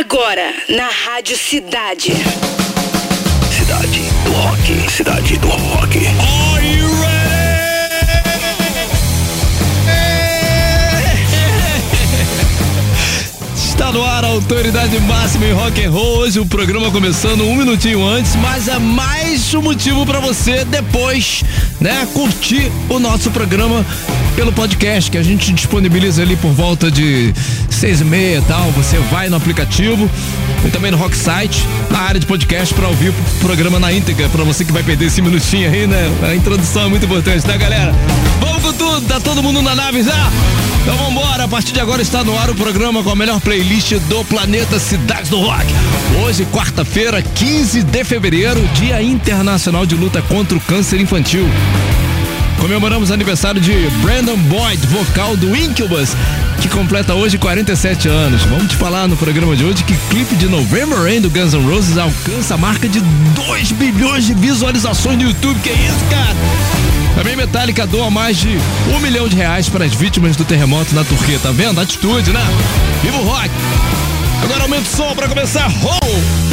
Agora, na Rádio Cidade. Cidade do Rock. Cidade do Rock. Are you Está no ar a autoridade máxima em rock and roll. Hoje o programa começando um minutinho antes, mas é mais um motivo para você depois, né, curtir o nosso programa pelo podcast que a gente disponibiliza ali por volta de seis e meia e tal. Você vai no aplicativo e também no Rock Site, na área de podcast para ouvir o programa na íntegra, para você que vai perder esse minutinho aí, né? A introdução é muito importante, tá, galera? Vamos com tudo, tá todo mundo na nave já? Então vambora, a partir de agora está no ar o programa com a melhor playlist do planeta Cidades do Rock. Hoje, quarta-feira, 15 de fevereiro, Dia Internacional de Luta contra o Câncer Infantil. Comemoramos aniversário de Brandon Boyd, vocal do Incubus, que completa hoje 47 anos. Vamos te falar no programa de hoje que clipe de November Rain do Guns N' Roses alcança a marca de 2 bilhões de visualizações no YouTube. Que isso, cara? Também Metallica doa mais de um milhão de reais para as vítimas do terremoto na Turquia. Tá vendo? Atitude, né? Viva o rock! Agora aumenta o som para começar. Roll!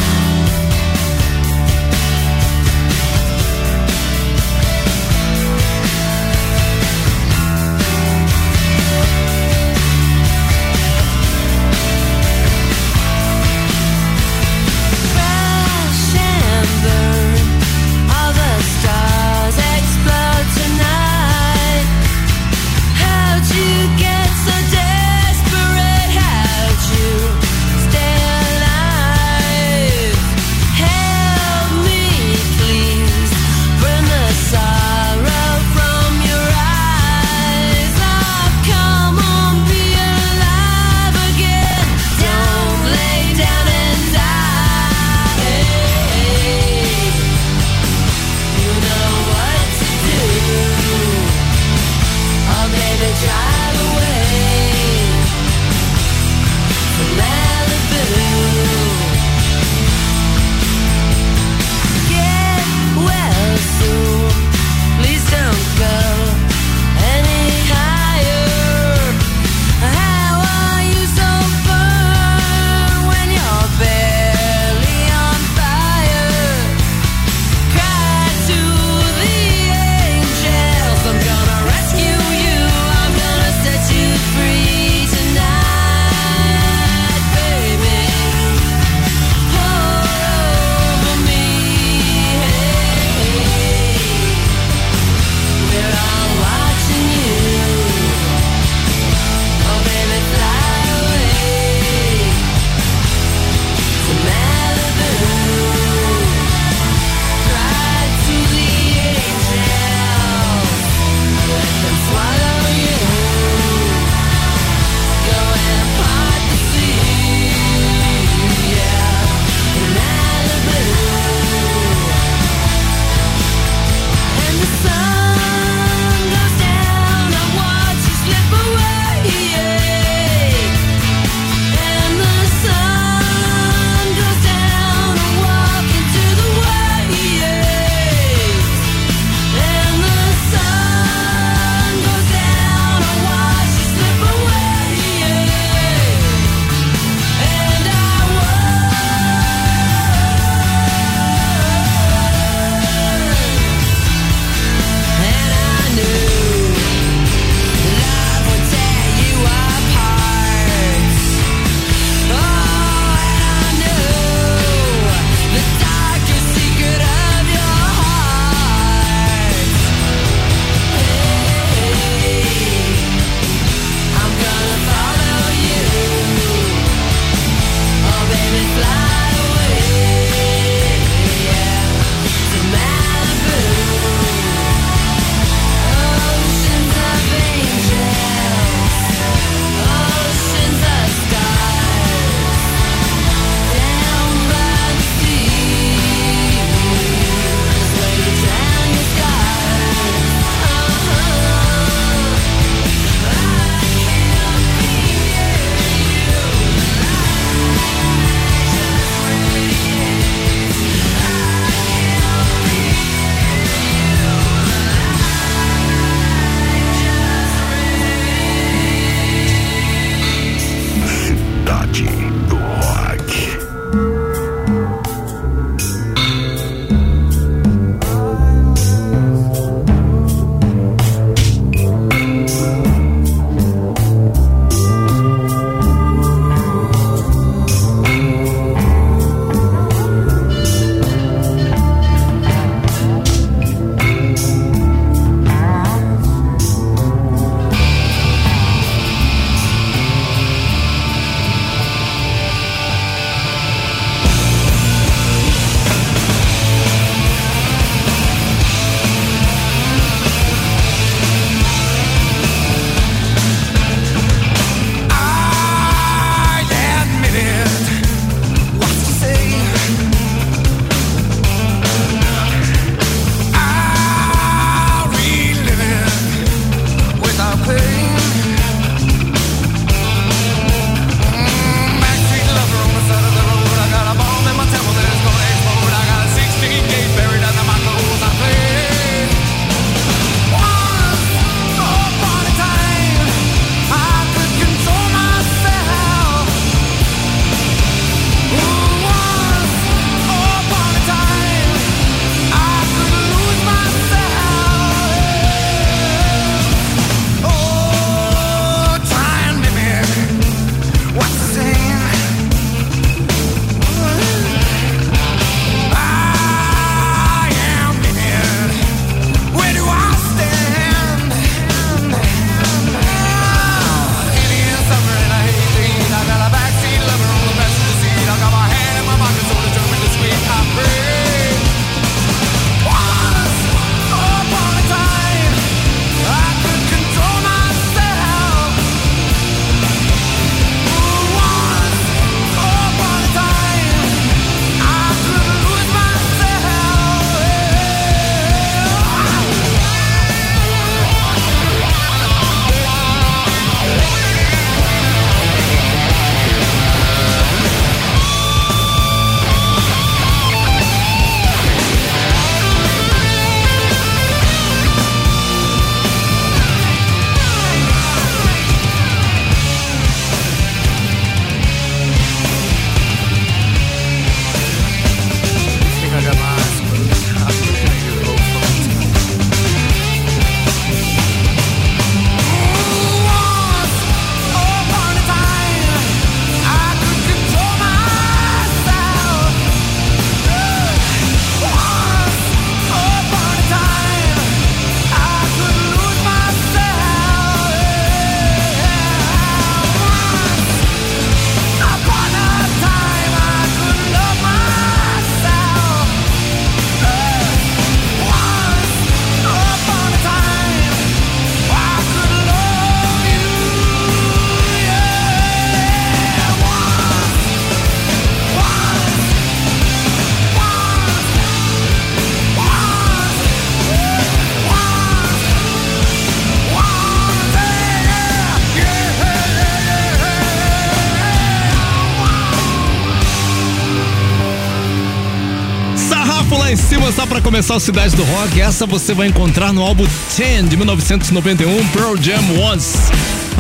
Pra começar o Cidade do Rock. Essa você vai encontrar no álbum 10 de 1991, Pearl Jam Once.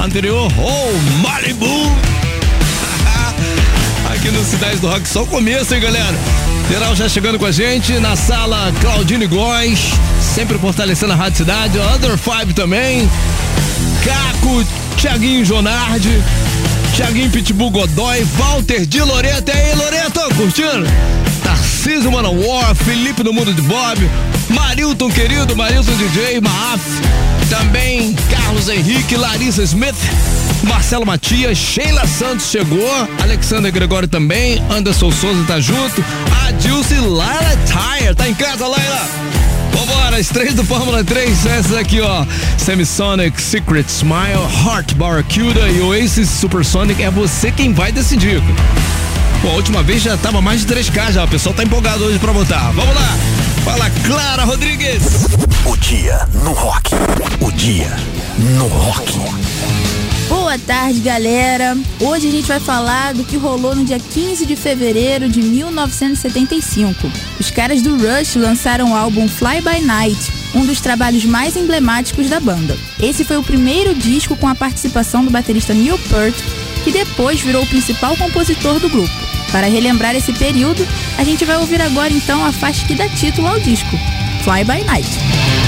Anterior, Oh Malibu. Aqui no Cidade do Rock, só o começo, hein, galera? Geral já chegando com a gente na sala Claudine Góes, sempre fortalecendo a Rádio Cidade, Under Five também. Caco, Thiaguinho Jonardi, Thiaguinho Pitbull Godoy, Walter de Loreto. E aí, Loreto, curtindo? Tarcísio Manowar, Felipe do Mundo de Bob, Marilton querido, Marilton DJ, Maaf, também Carlos Henrique, Larissa Smith, Marcelo Matias, Sheila Santos chegou, Alexander Gregório também, Anderson Souza tá junto, Adilce Laila Tire, tá em casa, Laila? Vambora, as três do Fórmula 3, essas aqui, ó. Semisonic, Secret Smile, Heart Barracuda e Oasis Supersonic. É você quem vai decidir. Pô, a última vez já tava mais de 3K já. O pessoal tá empolgado hoje pra votar. Vamos lá. Fala, Clara Rodrigues. O dia no rock. O dia no rock. Boa tarde, galera. Hoje a gente vai falar do que rolou no dia 15 de fevereiro de 1975. Os caras do Rush lançaram o álbum Fly By Night, um dos trabalhos mais emblemáticos da banda. Esse foi o primeiro disco com a participação do baterista Neil Peart, que depois virou o principal compositor do grupo. Para relembrar esse período, a gente vai ouvir agora então a faixa que dá título ao disco, Fly By Night.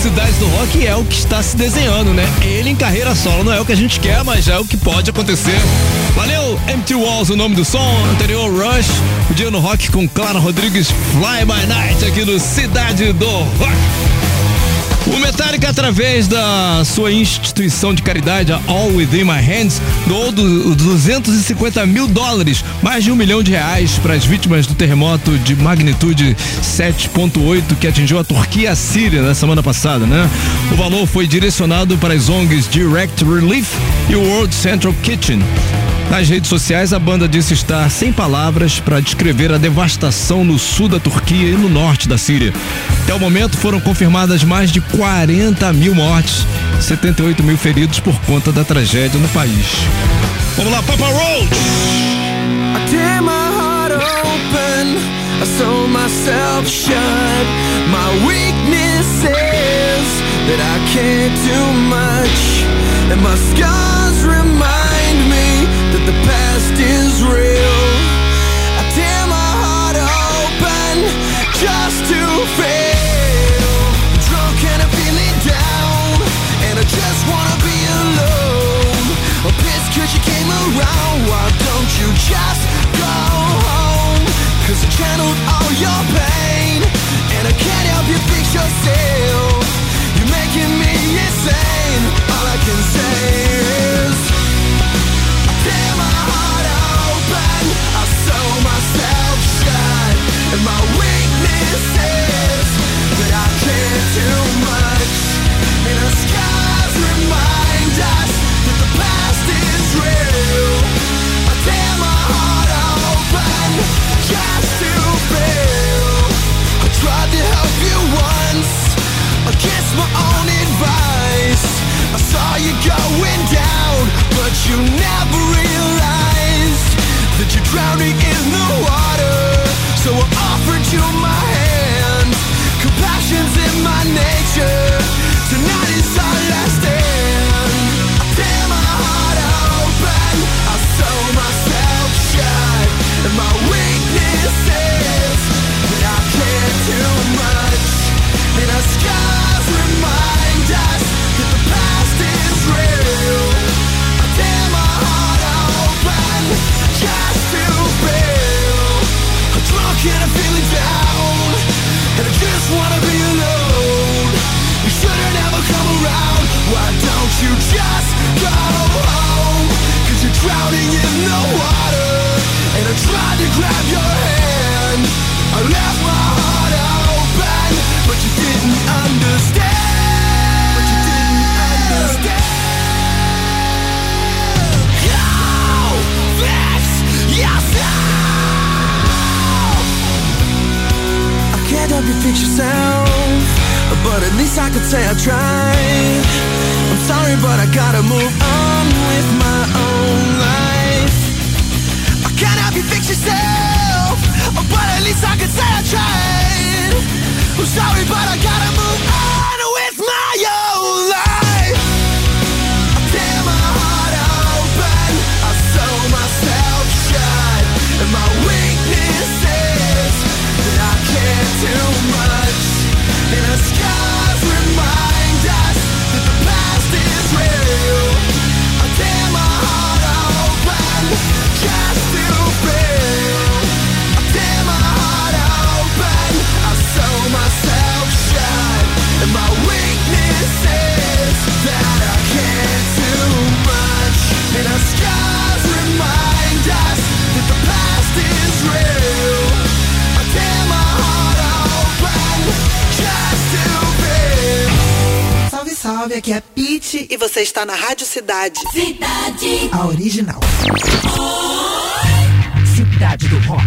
Cidade do Rock é o que está se desenhando, né? Ele em carreira solo não é o que a gente quer, mas é o que pode acontecer. Valeu, Empty Walls, o nome do som, anterior Rush, o dia no rock com Clara Rodrigues, Fly by Night aqui no Cidade do Rock. O Metallica, através da sua instituição de caridade, a All Within My Hands, doou du- 250 mil dólares, mais de um milhão de reais, para as vítimas do terremoto de magnitude 7.8 que atingiu a Turquia e a Síria na semana passada, né? O valor foi direcionado para as ONGs Direct Relief e World Central Kitchen. Nas redes sociais, a banda disse estar sem palavras para descrever a devastação no sul da Turquia e no norte da Síria. Até o momento foram confirmadas mais de 40 mil mortes, 78 mil feridos por conta da tragédia no país. Vamos lá, Papa Roach! I myself shut. My weakness is that I can't do much, and my scars remind that the past is real. I tear my heart open just to feel drunk and I'm feeling down, and I just wanna be alone. I'm pissed cause you came around, why don't you just I'm sorry, but I gotta move on with my own life. I can't help you fix yourself, but at least I could say I tried. I'm sorry, but I gotta move on 9, aqui é Pete e você está na Rádio Cidade. Cidade. A original. Oi. Cidade do Rock.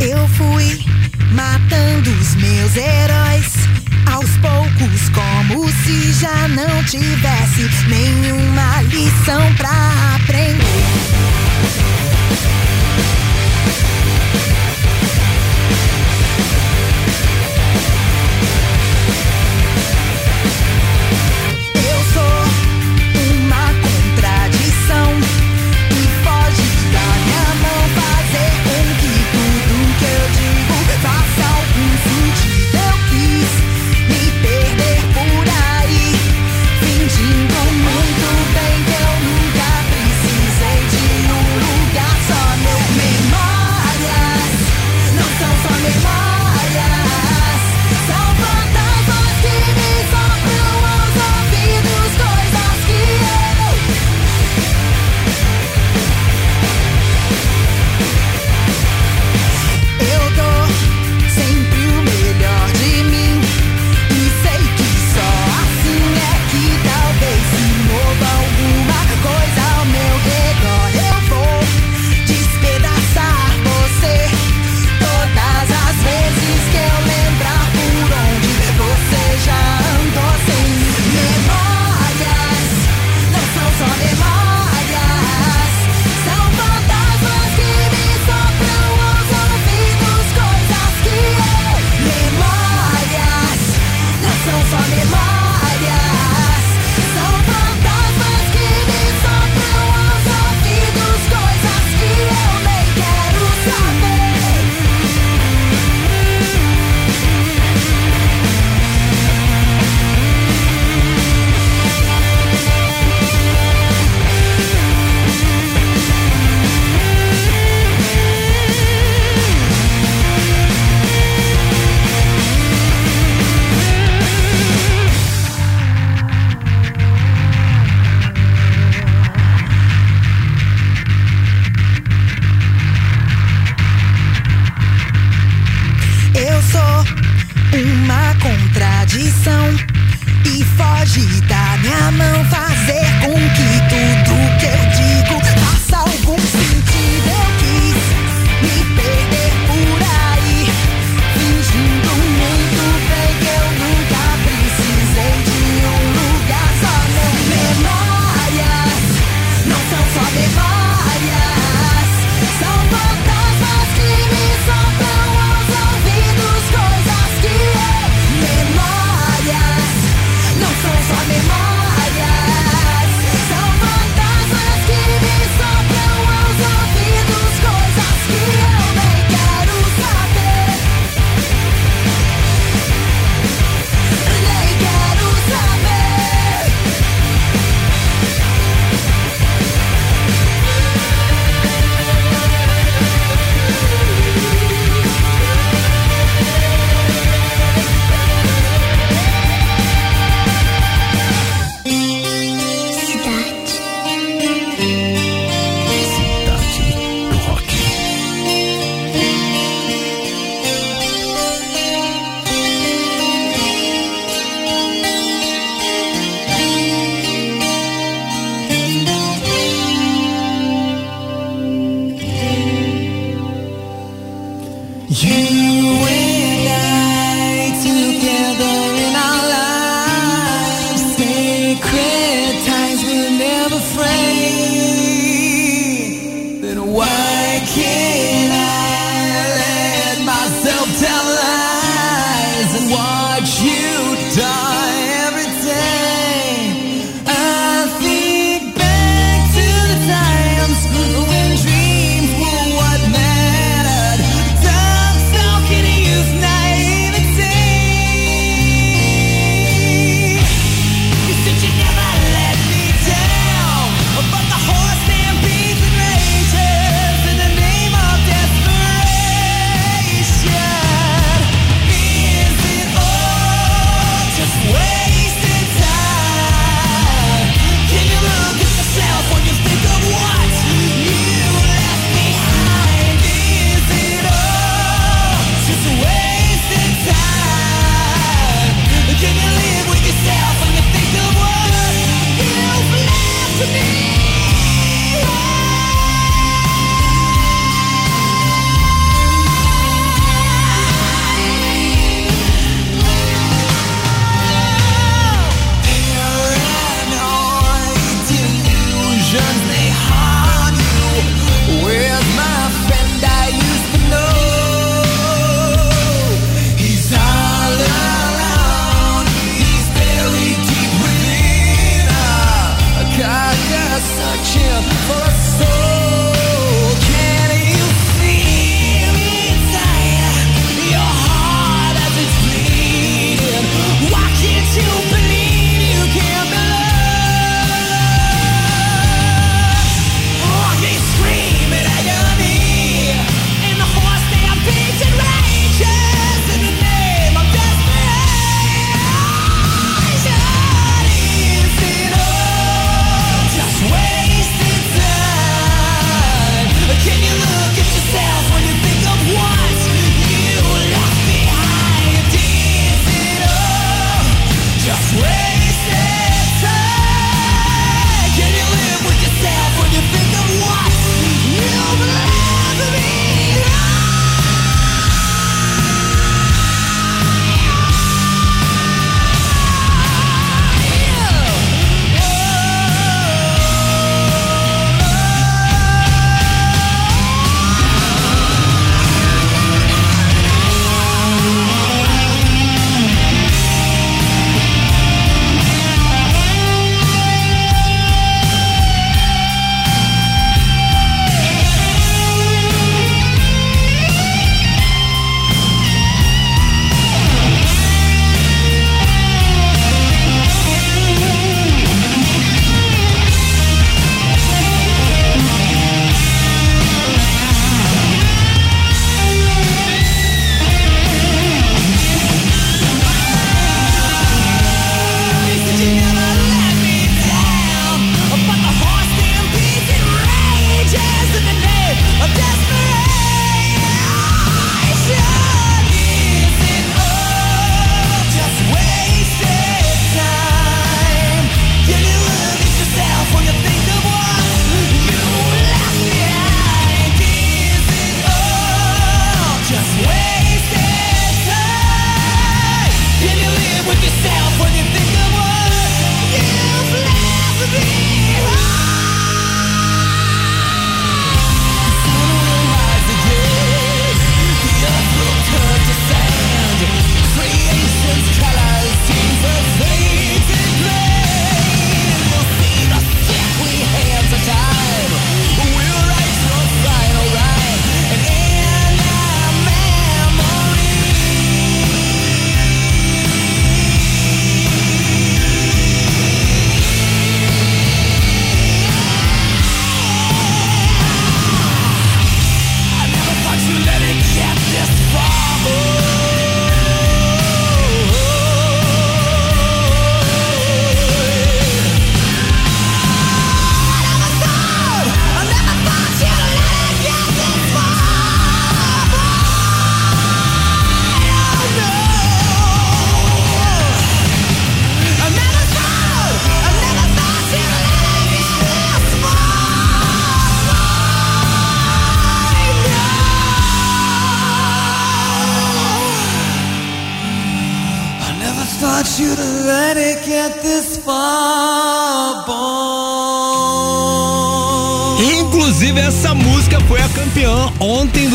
Eu fui matando os meus heróis aos poucos, como se já não tivesse nenhuma lição pra aprender.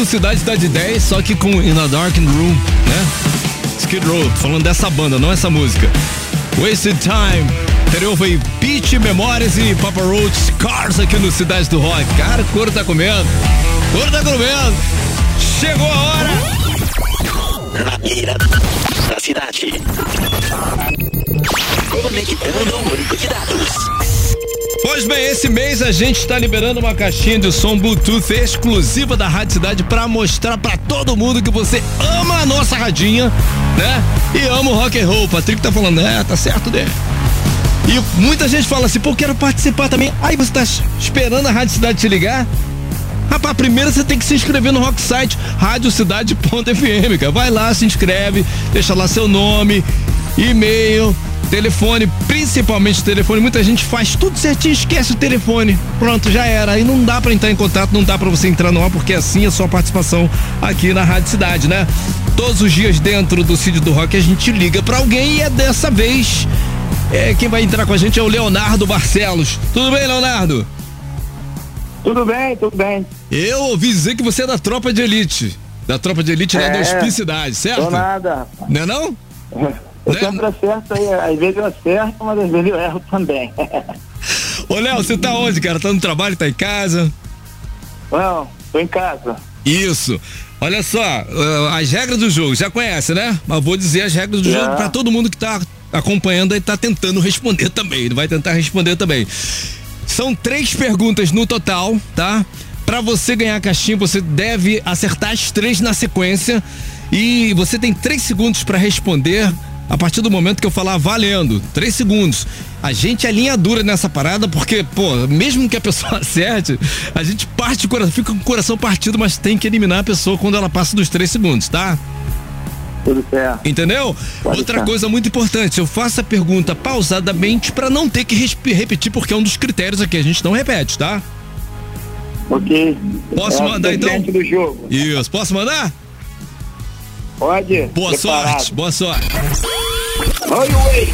Cidade Cidade 10, só que com In a Darkened Room, né? Skid Row, falando dessa banda, não essa música. Wasted Time. Anterior foi Peach Memórias e Papa Roach Cars aqui no Cidade do Rock. Cara, o couro tá comendo. O couro tá comendo. Chegou a hora. Na mira da cidade. Conectando o único de dados. Pois bem, esse mês a gente está liberando uma caixinha de som Bluetooth exclusiva da Rádio Cidade para mostrar para todo mundo que você ama a nossa radinha, né? E ama o rock and roll. O Patrick tá falando, é, tá certo, né? E muita gente fala assim, pô, quero participar também. Aí você tá esperando a Rádio Cidade te ligar? Rapaz, primeiro você tem que se inscrever no Rock Site, radiocidade.fm, cara. Vai lá, se inscreve, deixa lá seu nome, e-mail, telefone, principalmente telefone. Muita gente faz tudo certinho, esquece o telefone. Pronto, já era. Aí não dá pra entrar em contato, não dá pra você entrar no ar, porque assim é a sua participação aqui na Rádio Cidade, né? Todos os dias dentro do Cid do Rock a gente liga pra alguém e é dessa vez. É, quem vai entrar com a gente é o Leonardo Barcelos. Tudo bem, Leonardo? Tudo bem, tudo bem. Eu ouvi dizer que você é da tropa de elite. Da tropa de elite lá É. da Hospicidade, certo? Tô nada. Não é não? Eu Né? sempre acerto aí, às vezes eu acerto, mas às vezes eu erro também. Ô, Léo, você tá onde, cara? Tá no trabalho, tá em casa? Não, tô em casa. Isso. Olha só, ah, as regras do jogo, já conhece, né? Mas vou dizer as regras do Já. jogo pra todo mundo que tá acompanhando e tá tentando responder também. Ele vai tentar responder também. São três perguntas no total, tá? Pra você ganhar a caixinha, você deve acertar as três na sequência. E você tem três segundos pra responder a partir do momento que eu falar valendo. Três segundos. A gente é linha dura nessa parada, porque, pô, mesmo que a pessoa acerte, a gente parte o coração, fica com o coração partido, mas tem que eliminar a pessoa quando ela passa dos três segundos, tá? Tudo certo. Entendeu? Pode Outra ser. coisa muito importante, eu faço a pergunta pausadamente pra não ter que repetir, porque é um dos critérios aqui, a gente não repete, tá? Ok. Posso É, mandar, então? do jogo. Isso, posso mandar? Pode. Boa Preparado. sorte, boa sorte. Oi, oi.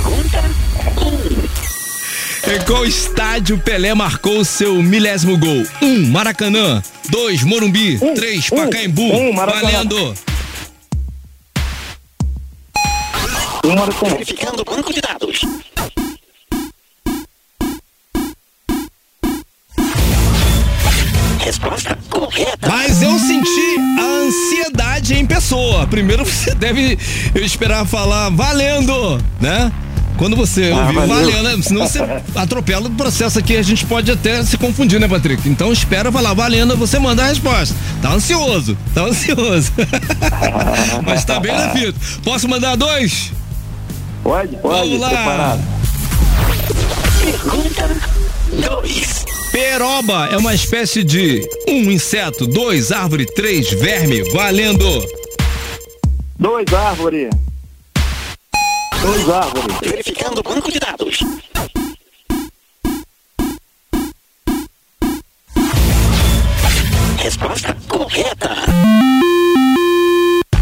Em qual estádio Pelé marcou seu milésimo gol? Um, Maracanã. Dois, Morumbi. Um, Três, um, Pacaembu. um, Maracanã. Valendo. Hora com Verificando o banco de dados. Resposta correta. Mas eu senti ansiedade em pessoa. Primeiro você deve esperar falar valendo, né? Quando você ouvir valeu. valendo, né? senão você atropela o processo aqui, a gente pode até se confundir, né, Patrick? Então espera falar valendo, você manda a resposta. Tá ansioso, tá ansioso. Mas tá bem na fita. Posso mandar dois? Pode, pode. Vamos lá. Preparado. Pergunta 2. Peroba é uma espécie de um inseto, dois árvore, três verme, valendo. Dois árvores. Dois árvores. Verificando o banco de dados. Resposta correta.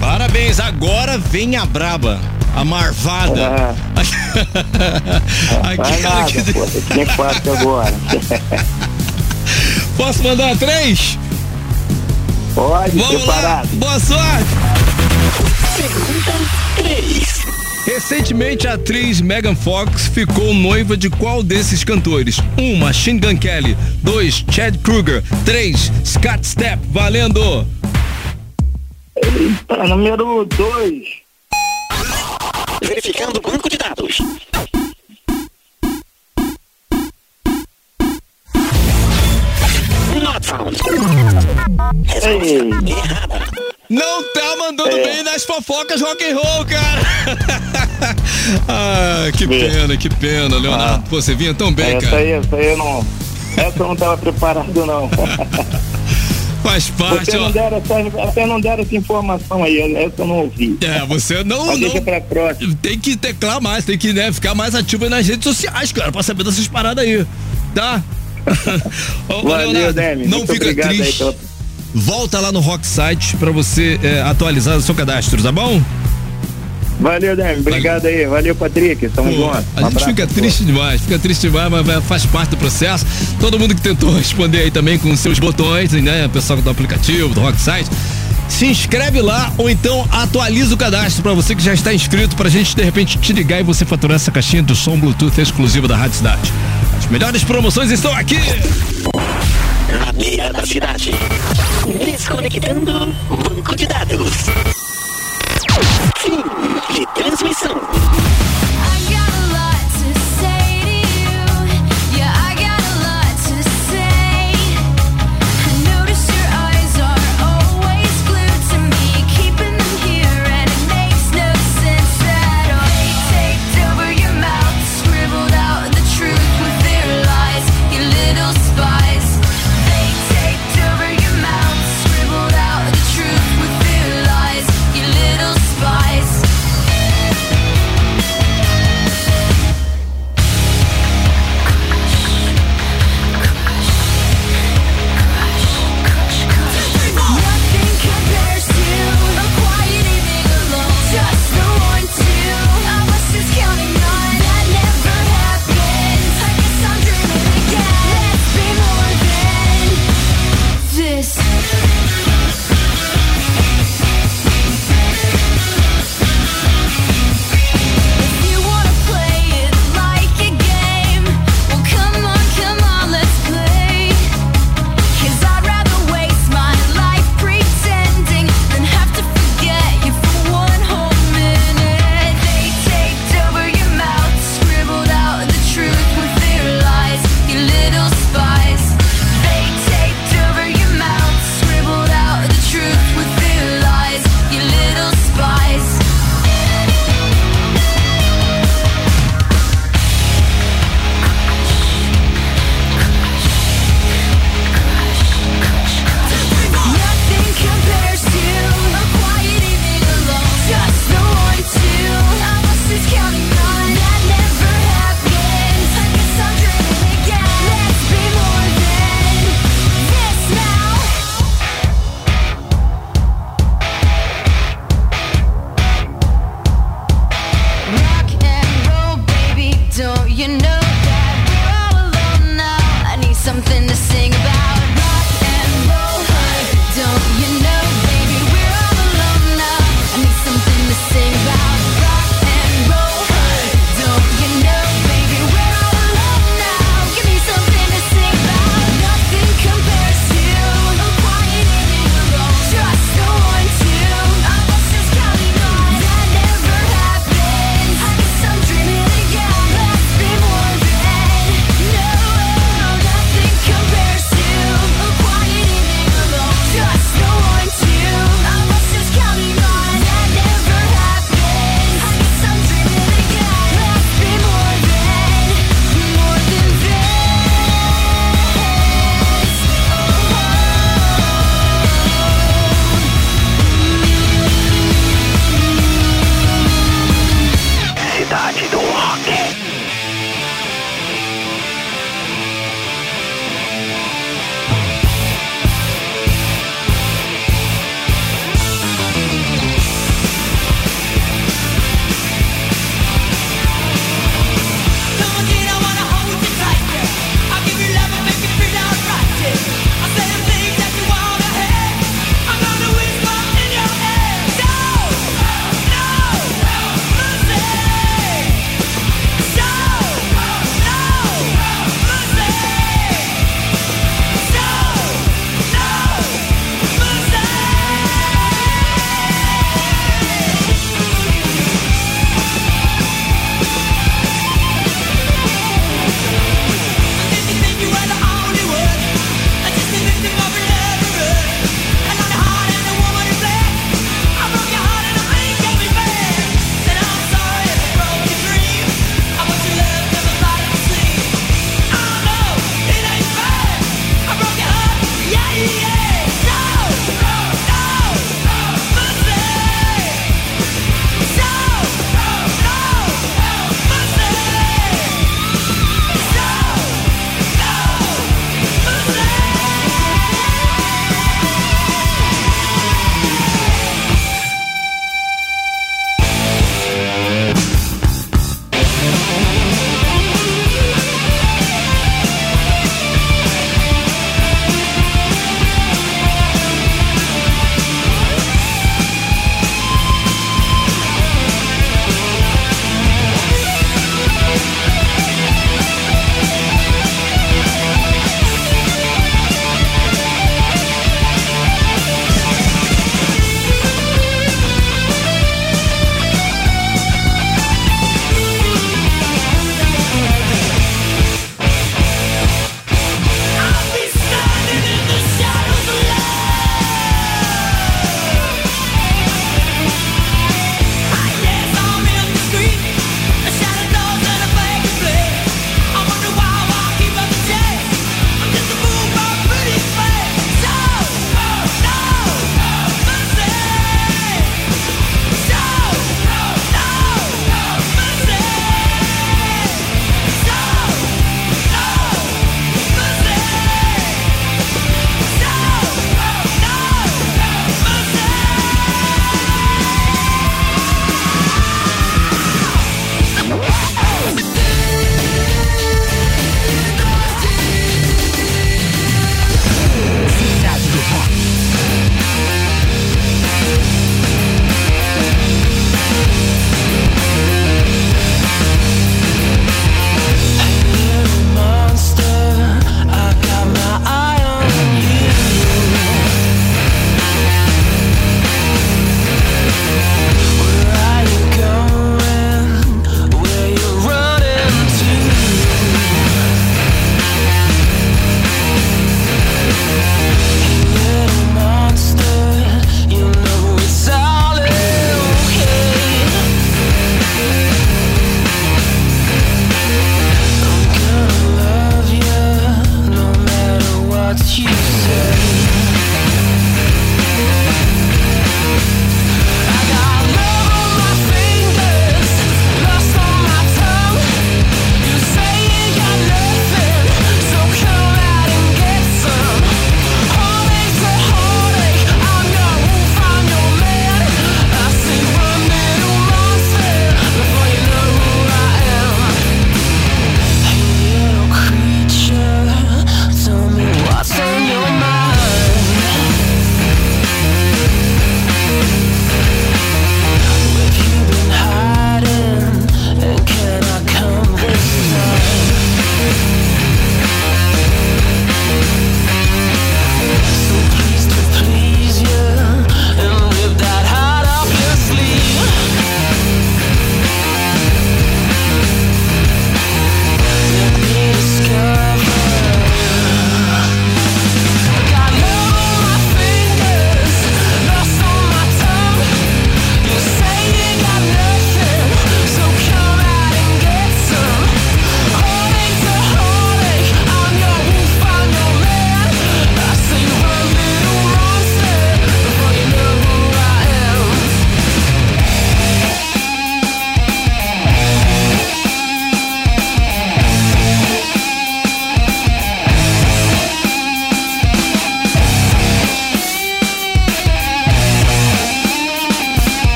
Parabéns, agora vem a braba, a marvada. Vai Aquela nada, que... pô. Tinha quatro agora. Posso mandar três? Pode, Vamos lá, boa sorte. Pergunta 3. Recentemente, a atriz Megan Fox ficou noiva de qual desses cantores? Um, Machine Gun Kelly. Dois, Chad Kruger. Três, Scott Stepp. Valendo. Eita, número dois. Verificando o banco de dados. Not found. Resposta Ei. errada. Não tá mandando É. bem nas fofocas rock and roll, cara. ah, que pena, que pena, Leonardo. Pô, você vinha tão bem, Essa cara. aí, essa aí eu não. Essa eu não tava preparado, não. Faz parte, Vocês ó. não deram essa, vocês não deram essa informação aí, essa eu não ouvi. É, você não, Mas deixa não. pra próxima. Tem que teclar mais, tem que né, ficar mais ativo aí nas redes sociais, cara, pra saber dessas paradas aí, tá? Ô, Valeu, Leonardo, Demi. não fica aí triste. pela- Volta lá no Rock Site pra você é, atualizar o seu cadastro, tá bom? Valeu, Demi. Obrigado aí. Valeu, Patrick. Tamo junto. a Um gente abraço, fica pô. triste demais, fica triste demais, mas faz parte do processo. Todo mundo que tentou responder aí também com seus botões, né? O pessoal do aplicativo, do Rock Site. Se inscreve lá ou então atualiza o cadastro para você que já está inscrito pra gente de repente te ligar e você faturar essa caixinha do som Bluetooth exclusiva da Rádio Cidade. As melhores promoções estão aqui. Na beira da cidade. Desconectando banco de dados. De transmissão.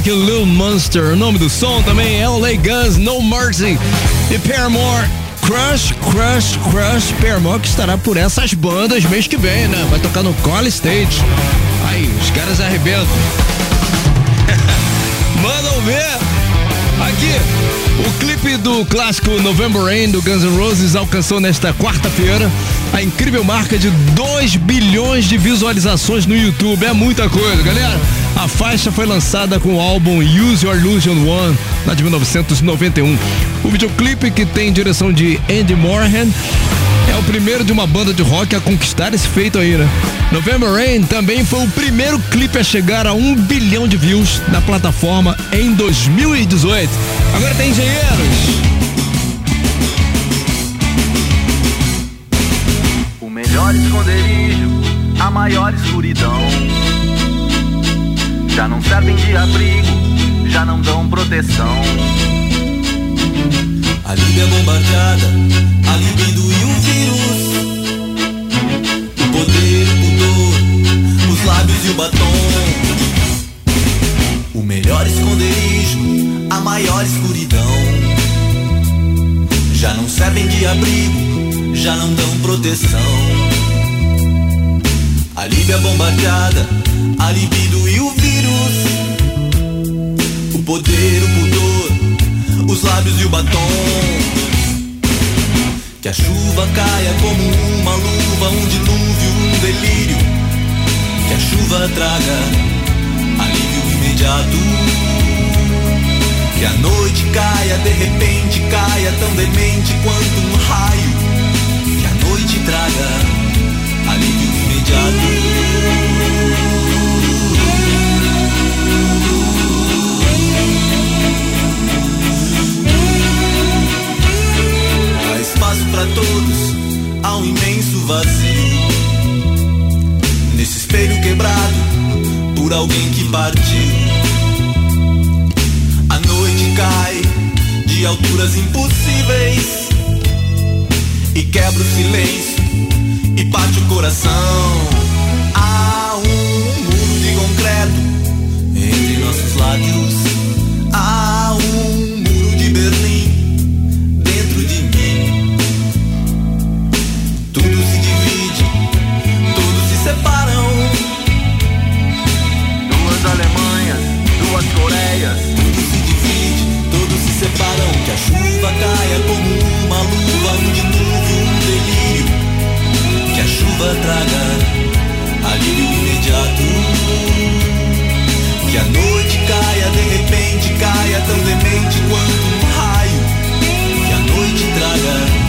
Rock, Lil Monster. O nome do som também é LA Guns, No Mercy. E Paramore, Crush, Crush, Crush. Paramore que estará por essas bandas mês que vem, né? Vai tocar no Call Stage. Aí, os caras arrebentam. Mandam ver. Aqui, o clipe do clássico November Rain do Guns N' Roses alcançou nesta quarta-feira a incrível marca de 2 bilhões de visualizações no YouTube. É muita coisa, galera. A faixa foi lançada com o álbum Use Your Illusion One, lá de 1991. O videoclipe, que tem direção de Andy Moorhan, é o primeiro de uma banda de rock a conquistar esse feito aí, né? November Rain também foi o primeiro clipe a chegar a um bilhão de views na plataforma em 2018. Agora tem engenheiros. O melhor esconderijo, a maior escuridão. Já não servem de abrigo, já não dão proteção. A é bombardeada, a libido e o vírus. O poder, o pudor, os lábios e o batom. O melhor esconderijo, a maior escuridão. Já não servem de abrigo, já não dão proteção. A Líbia bombardeada, a libido O poder, o pudor, os lábios e o batom. Que a chuva caia como uma luva, um dilúvio, um delírio. Que a chuva traga alívio imediato. Que a noite caia, de repente caia, tão demente quanto um raio. Que a noite traga alívio imediato. Espaço para todos, há um imenso vazio. Nesse espelho quebrado por alguém que partiu. A noite cai de alturas impossíveis e quebra o silêncio e parte o coração. Há um muro de concreto entre nossos lábios. Chuva caia como uma luva, um dilúvio, um delírio. Que a chuva traga alívio imediato. Que a noite caia, de repente caia, tão demente quanto um raio. Que a noite traga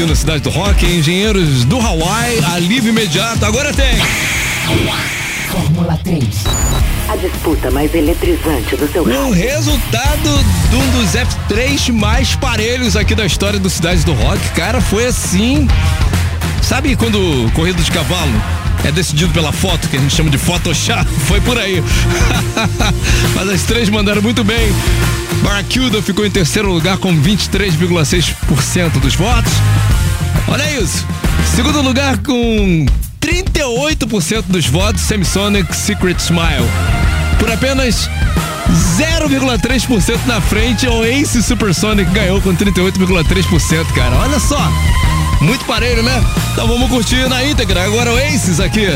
aqui na Cidade do Rock, Engenheiros do Hawaii, alívio imediato, agora tem. Fórmula 3. A disputa mais eletrizante do seu O resultado de um dos F3 mais parelhos aqui da história do Cidade do Rock, cara, foi assim. Sabe quando corrida de cavalo é decidido pela foto, que a gente chama de Photoshop? Foi por aí. Mas as três mandaram muito bem. Barracuda ficou em terceiro lugar com 23,6% dos votos. Olha isso. Segundo lugar com 38% dos votos, Semisonic Secret Smile. Por apenas 0,3% na frente, Oasis Supersonic ganhou com 38,3%, cara. Olha só. Muito parelho, né? Então vamos curtir na íntegra. Agora Oasis aqui.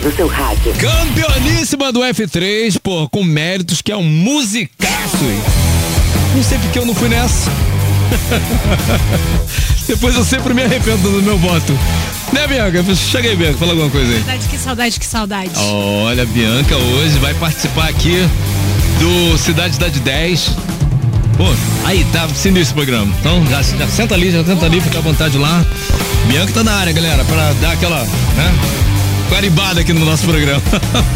Do seu rádio. Campeoníssima do F3, pô, com méritos que é um musicaço. hein? Não sei porque eu não fui nessa. Depois eu sempre me arrependo do meu voto. Né, Bianca? Chega aí, Bianca, fala alguma coisa aí. Saudade, que saudade, que saudade. Olha, Bianca hoje vai participar aqui do Cidade da de 10. Pô, aí, tá sendo esse programa. Então, já, já senta ali, já senta ali, fica à vontade lá. Bianca tá na área, galera, pra dar aquela, né? Carimbada aqui no nosso programa.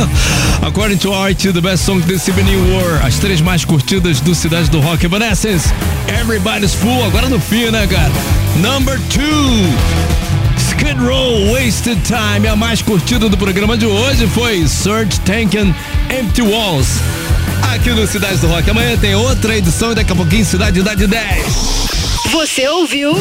According to RT, the best song this evening were as três mais curtidas do Cidade do Rock. Evanescence, Everybody's Full, agora no fim, né, cara? Number two. Skid Row, Wasted Time. A mais curtida do programa de hoje foi Search Tankin' Empty Walls. Aqui no Cidade do Rock. Amanhã tem outra edição e daqui a pouquinho Cidade da de 10. Você ouviu